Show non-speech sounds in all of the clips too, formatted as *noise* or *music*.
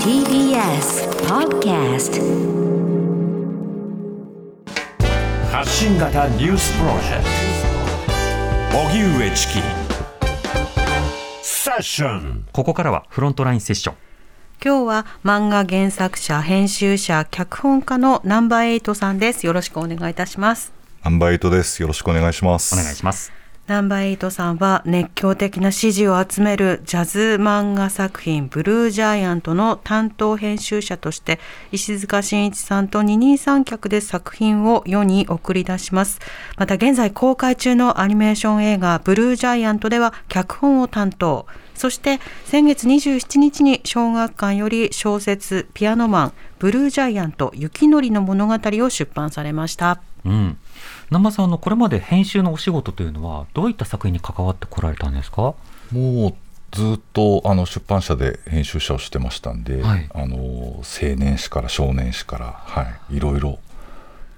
TBS Podcast 発信型ニュースプロジェクト荻上チキセッションここからはフロントラインセッション。今日は漫画原作者、編集者、脚本家のナンバーエイトさんです。よろしくお願いいたします。アンバイトです。よろしくお願いします。お願いします。ナンバーエイトさんは熱狂的な支持を集めるジャズ漫画作品ブルージャイアントの担当編集者として石塚真一さんと二人三脚で作品を世に送り出します。また現在公開中のアニメーション映画ブルージャイアントでは脚本を担当。そして先月27日に小学館より小説ピアノマンブルージャイアント雪のりの物語を出版されました。うん。南波さんあのこれまで編集のお仕事というのはどういった作品に関わってこられたんですか？もうずっとあの出版社で編集者をしてましたんで、はいあの青年誌から少年誌からはいいろいろ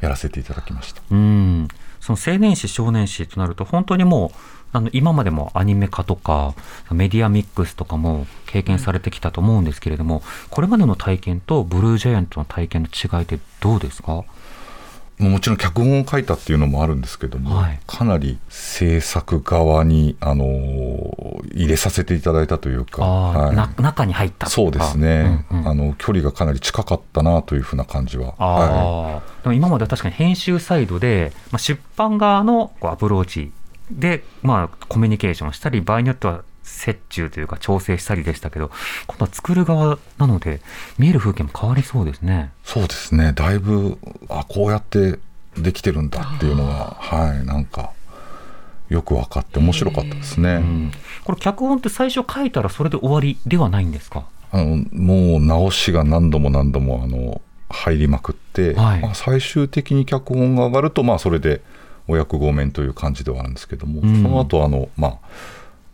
やらせていただきました。うん。その青年誌少年誌となると本当にもうあの今までもアニメ化とかメディアミックスとかも経験されてきたと思うんですけれども、これまでの体験とブルージャイアントの体験の違いってどうですか？もちろん脚本を書いたっていうのもあるんですけども、はい。かなり制作側にあの入れさせていただいたというか、はい。な中に入ったそうですね、うんうん。あの距離がかなり近かったなというふうな感じは。あはあ、でも今までは確かに編集サイドで、まあ、出版側のこうアプローチで、まあ、コミュニケーションしたり、場合によっては折衷というか調整したりでしたけど、今度は作る側なので、見える風景も変わりそうですね。そうですね、だいぶ、あこうやってできてるんだっていうのは、はい、なんか、よく分かって、面白かったですね。うん、これ、脚本って最初書いたらそれで終わりではないんですか？あのもう直しが何度も何度もあの入りまくって、はいまあ、最終的に脚本が上がると、まあ、それでお役御免という感じではあるんですけども、うんその後あのまあ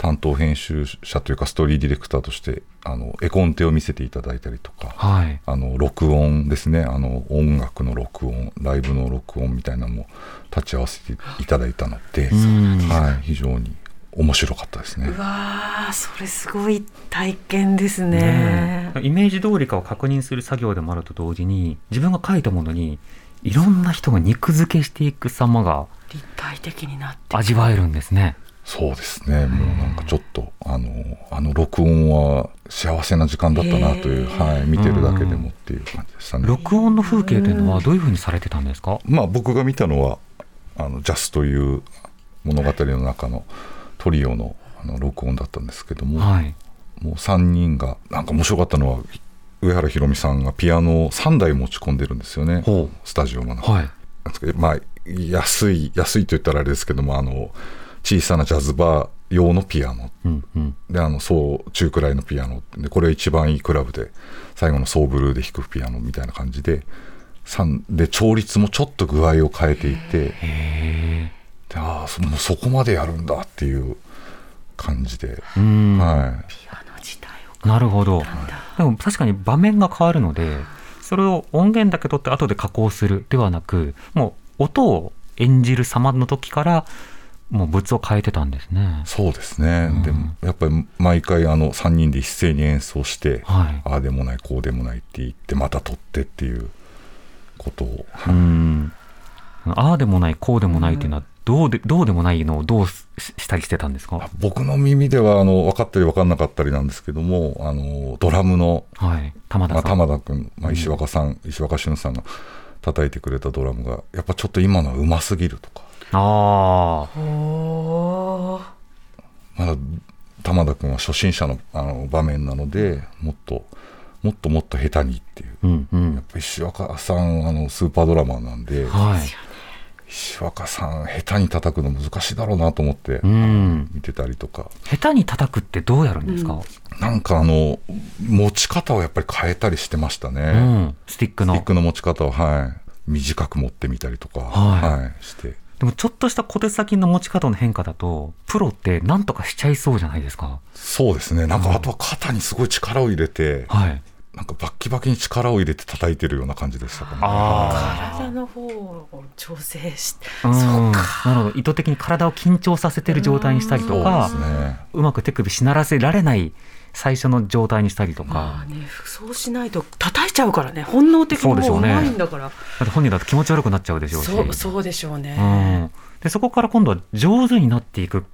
担当編集者というかストーリーディレクターとしてあの絵コンテを見せていただいたりとか、はい。あの録音ですねあの音楽の録音ライブの録音みたいなのも立ち会わせていただいたので、うんはい、非常に面白かったですねう。わー、それすごい体験ですね。ねえイメージ通りかを確認する作業でもあると同時に、自分が書いたものに、いろんな人が肉付けしていく様が立体的になって。味わえるんですね。そうですね、もうなんかちょっと、あの、あの録音は幸せな時間だったなという、はい、見てるだけでもっていう感じでしたね。録音の風景というのはどういうふうにされてたんですか？まあ僕が見たのは、あの、ジャスという物語の中のトリオのあの録音だったんですけども、はい。もう3人が、なんか面白かったのは、上原ひろみさんがピアノを3台持ち込んでるんですよね。スタジオの中。はい。まあ、安い、安いと言ったらあれですけども、あの、小さなジャズバー用のピアノうんうん。であのそう中くらいのピアノでこれ一番いいクラブで最後のソーブルーで弾くピアノみたいな感じで三で調律もちょっと具合を変えていてへでああそもうそこまでやるんだっていう感じで、え。うん。はい、ピアノ自体をなるほど。でも確かに場面が変わるので、それを音源だけ取って後で加工するではなく、もう音を演じる様の時から、もう物を変えてたんですね。そうですね、うんでもやっぱり毎回あの3人で一斉に演奏して、はい。ああでもないこうでもないって言ってまた撮ってっていうことを、うん。ああでもない、こうでもないっていうのは、どうで、どうでもないのをどうししたりしてたんですか？僕の耳ではあの分かったり分かんなかったりなんですけどもあのドラムのはい。玉田。玉田君、まあ、石若さん、石若俊さんが叩いてくれたドラムがやっぱちょっと今のはうますぎるとかああ。まだ玉田君は初心者のあの場面なのでもっともっともっと下手にっていううんうんやっ。ぱ石若さんあのスーパードラマーなんではい。石若さん下手に叩くの難しいだろうなと思って、うん。見てたりとか下手に叩くってどうやるんですか、なんかあの持ち方をやっぱり変えたりしてましたうね、ん。スティックの。スティックの持ち方をはい短く持ってみたりとか、はいはい、してでもちょっとした小手先の持ち方の変化だと、プロって何とかしちゃいそうじゃないですか。そうですねなんかあとは肩にすごい力を入れて、はい。なんかバッキバキに力を入れて叩いてるような感じでしたかね。あ体の方を調整して。あ。うん。そうか。なるほど。意図的に体を緊張させてる状態にしたりとかそう、ですね。うまく手首しならせられない最初の状態にしたりとか、まあね、そうしないと叩いちゃうからね。本能的にもううまいんだから。だって本人だと気持ち悪くなっちゃうでしょうしそうそうでしょうね、うん、でそこから今度は上手になっていく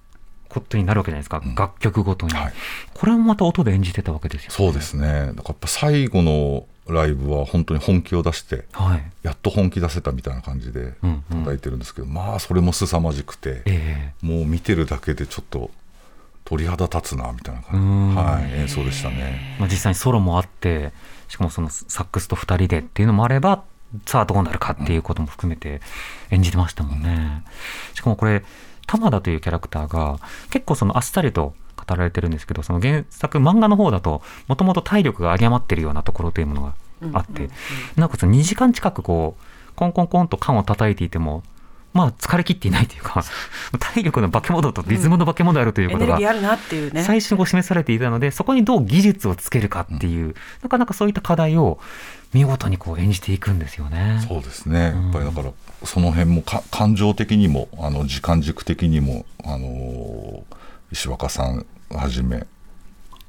ことになるわけじゃないですか、うん。楽曲ごとに、はい。これもまた音で演じてたわけですよ、そうですね。だからやっぱ最後のライブは本当に本気を出してはい、やっと本気出せたみたいな感じでうんうん。叩いてるんですけど、まあそれも凄まじくて、え。もう見てるだけでちょっと鳥肌立つなみたいなう感じ、ん。はい、演奏でしたね。えまあ、実際にソロもあってしかもそのサックスと2人でっていうのもあればさあどうなるかっていうことも含めて演じてましたもんね、しかもこれ玉田というキャラクターが結構そのあっさりと語られてるんですけどその原作漫画の方だともともと体力が有り余ってるようなところというものがあって、なおかつ2時間近くこうコンコンコンと缶を叩いていてもまあ疲れ切っていないというか体力の化け物とリズムの化け物であるというエことがネルギーあるなっていうね。最初にご示されていたのでそこにどう技術をつけるかっていう、なかなかそういった課題を見事にこう演じていくんですよね。そうですね、うん。やっぱりだからその辺もか感情的にもあの時間軸的にも、あのー石若さんはじめ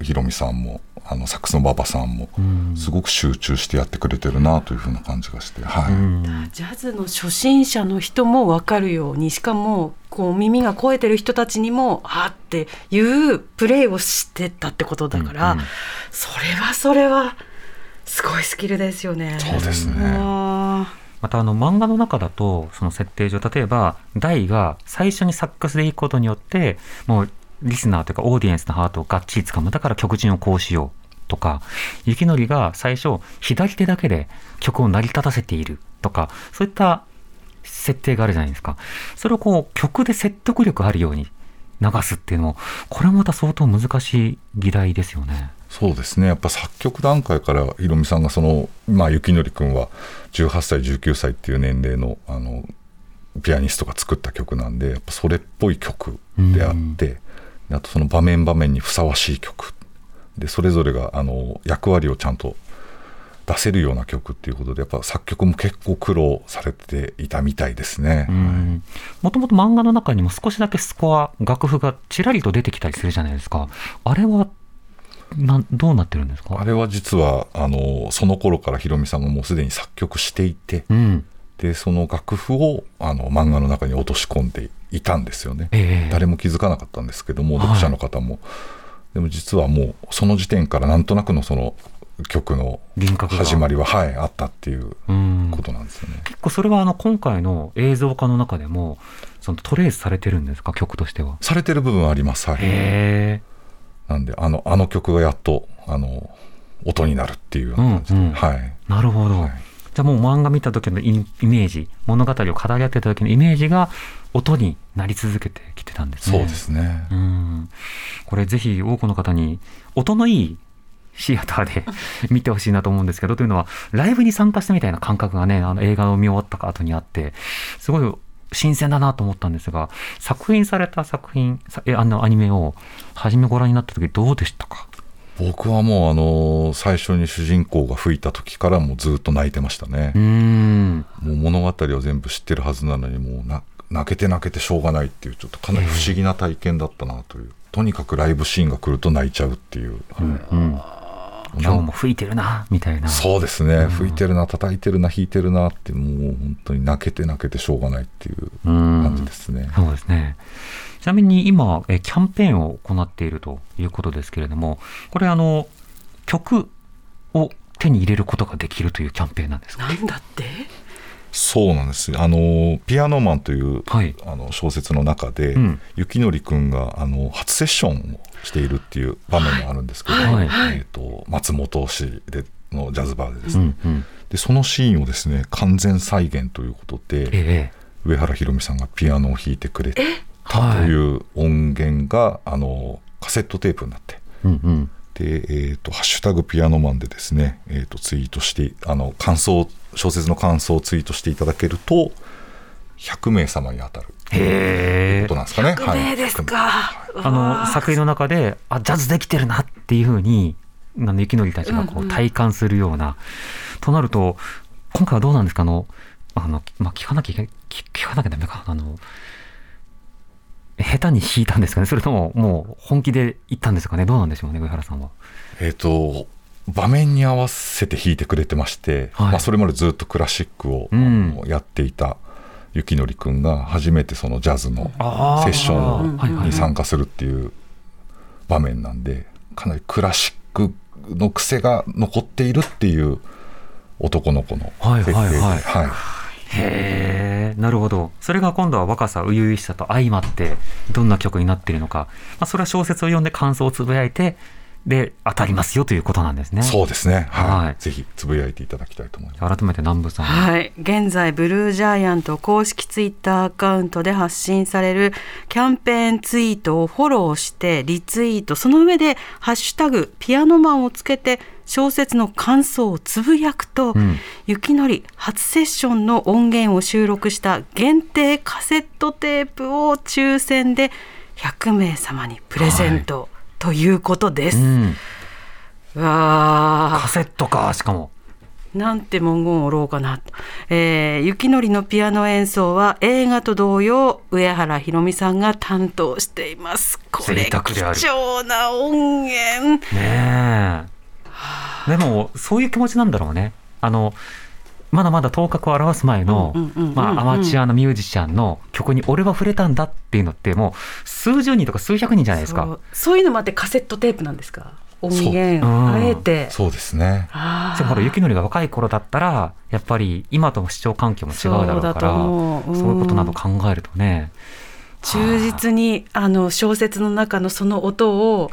ひろみさんもあのサックスの馬場さんもうん。すごく集中してやってくれてるなというふうな感じがして、はい。うん。ジャズの初心者の人も分かるようにしかもこう耳が肥えてる人たちにもあっていうプレーをしてたってことだから、うんうん。それはそれはすごいスキルですよね。そうですね、うん。またあの漫画の中だとその設定上例えば大が最初にサックスでいくことによってもうリスナーというかオーディエンスのハートをがっちりつかむ。だから曲順をこうしようとか雪のりが最初左手だけで曲を成り立たせているとかそういった設定があるじゃないですか。それをこう曲で説得力あるように流すっていうのもこれもまた相当難しい議題ですよね。そうですね。やっぱ作曲段階からひろみさんがその、まあ、雪のり君は18歳19歳っていう年齢のあのピアニストが作った曲なんでやっぱそれっぽい曲であって、あとその場面場面にふさわしい曲。でそれぞれがあの役割をちゃんと出せるような曲っていうことでやっぱ作曲も結構苦労されていたみたいですね。うん。もともと漫画の中にも少しだけスコア楽譜がちらりと出てきたりするじゃないですか。あれはなどうなってるんですか？あれは実はあのその頃からひろみさんがもうすでに作曲していて、うん。でその楽譜をあの漫画の中に落とし込んでいたんですよね、ええ。誰も気づかなかったんですけどもはい。読者の方も、でも実はもうその時点からなんとなくのその曲の輪郭が。始まりは、はい、あったっていううん。ことなんですよね、結構それはあの今回の映像化の中でもそのトレースされてるんですか？曲としては。されてる部分はあります、はい、へなんであのあの曲がやっとあの音になるっていうような感じで、うんうん。はい、えなるほど、はいじゃあもう漫画見た時のイイメージ物語を語り合ってた時のイメージが音になり続けてきてたんですね。そうですね、うん。これぜひ多くの方に音のいいシアターで *laughs* 見てほしいなと思うんですけどというのはライブに参加したみたいな感覚がねあの映画を見終わった後にあってすごい新鮮だなと思ったんですが作品された作品あのアニメを初めご覧になった時どうでしたか？僕はもうあの最初に主人公が吹いた時からもうずっと泣いてましたね。う、ん。もう物語を全部知ってるはずなのにもうな泣けて泣けてしょうがないっていうちょっとかなり不思議な体験だったなという、とにかくライブシーンが来ると泣いちゃうっていう、うん今日も吹いてるなみたいな。そうですね、吹いてるな叩いてるな弾いてるなってもう本当に泣けて泣けてしょうがないっていううん。感じですね、そうですね。ちなみに今、えキャンペーンを行っているということですけれども、これあの、曲を手に入れることができるというキャンペーンなんですか？なんだって？そうなんですあのピアノマンという、はいあの小説の中で、うん雪のりくんがあの初セッションをしているっていう場面があるんですけど、はいえー、と松本市でのジャズバーでですね、うんうん。でそのシーンをですね完全再現ということでええ。上原ひろみさんがピアノを弾いてくれたとはい。いう音源が、あのカセットテープになってうんうん。で、えーと「ハッシュタグピアノマン」でですね、えー、とツイートしてあの感想小説の感想をツイートしていただけると100名様に当たる。というへえこと。なんですかね。100名ですか、あの、作品の中で、あ、ジャズできてるなっていうふうに、あの、雪のりたちがこうんううん。体感するような、となると、今回はどうなんですか？あの、あの、まあ、聞かなきゃいけ、聞聞かなきゃダメか。あの、下手に弾いたんですかね？それとももう本気で行ったんですかね？どうなんでしょうね？上原さんは。えっ、と場面に合わせて弾いてくれてまして、はい。まあ、それまでずっとクラシックを、うん。やっていた雪典くんが初めてそのジャズのセッショはいはいはいンに参加するっていう場面なんでかなりクラシックの癖が残っているっていう男の子のはい設定で、はい。はいはいへえなるほど。それが今度は若さ初々しさと相まってどんな曲になっているのか、まあ、それは小説を読んで感想をつぶやいてで当たりますよということなんですね。そうですね、はい。はい。ぜひつぶやいていただきたいと思います。改めて南部さん、はい、現在ブルージャイアント公式ツイッターアカウントで発信されるキャンペーンツイートをフォローしてリツイート。その上で「ハッシュタグピアノマン」をつけて小説の感想をつぶやくと、ん雪のり初セッションの音源を収録した限定カセットテープを抽選で100名様にプレゼント、ということです。うん、うわーカセットかしかもなんて文言を折ろうかな。えー、雪のりのピアノ演奏は映画と同様、上原ひろみさんが担当しています。これ貴重な音源。ねえでもそういう気持ちなんだろうね。あのまだまだ頭角を現す前のまあアマチュアのミュージシャンの曲に俺は触れたんだっていうのってもう数十人とか数百人じゃないですか。そう。そういうのもあってカセットテープなんですか？音源あえて。そうですね。でもほら雪のりが若い頃だったらやっぱり今との視聴環境も違うだろうからそうだと思う。うん。そういうことなど考えるとね。忠実にあの小説の中のその音を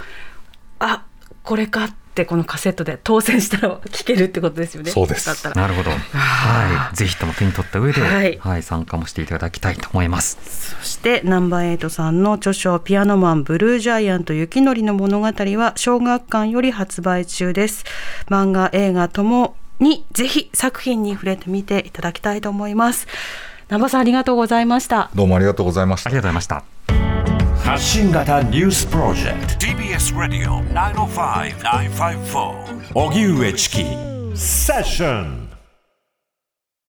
あこれかってこのカセットで当選したら聴けるってことですよね。そうです。だったら。なるほど、はい、ぜひとも手に取った上で、はい。はい、参加もしていただきたいと思います。そしてナンバーエイトさんの著書「ピアノマンブルージャイアント雪のりの物語」は小学館より発売中です。漫画映画ともにぜひ作品に触れてみていただきたいと思います。南波さんありがとうございました。どうもありがとうございました。あり。がとうございました。発信型ニュースプロジェクト。TBS Radio 905 954荻上チキセッション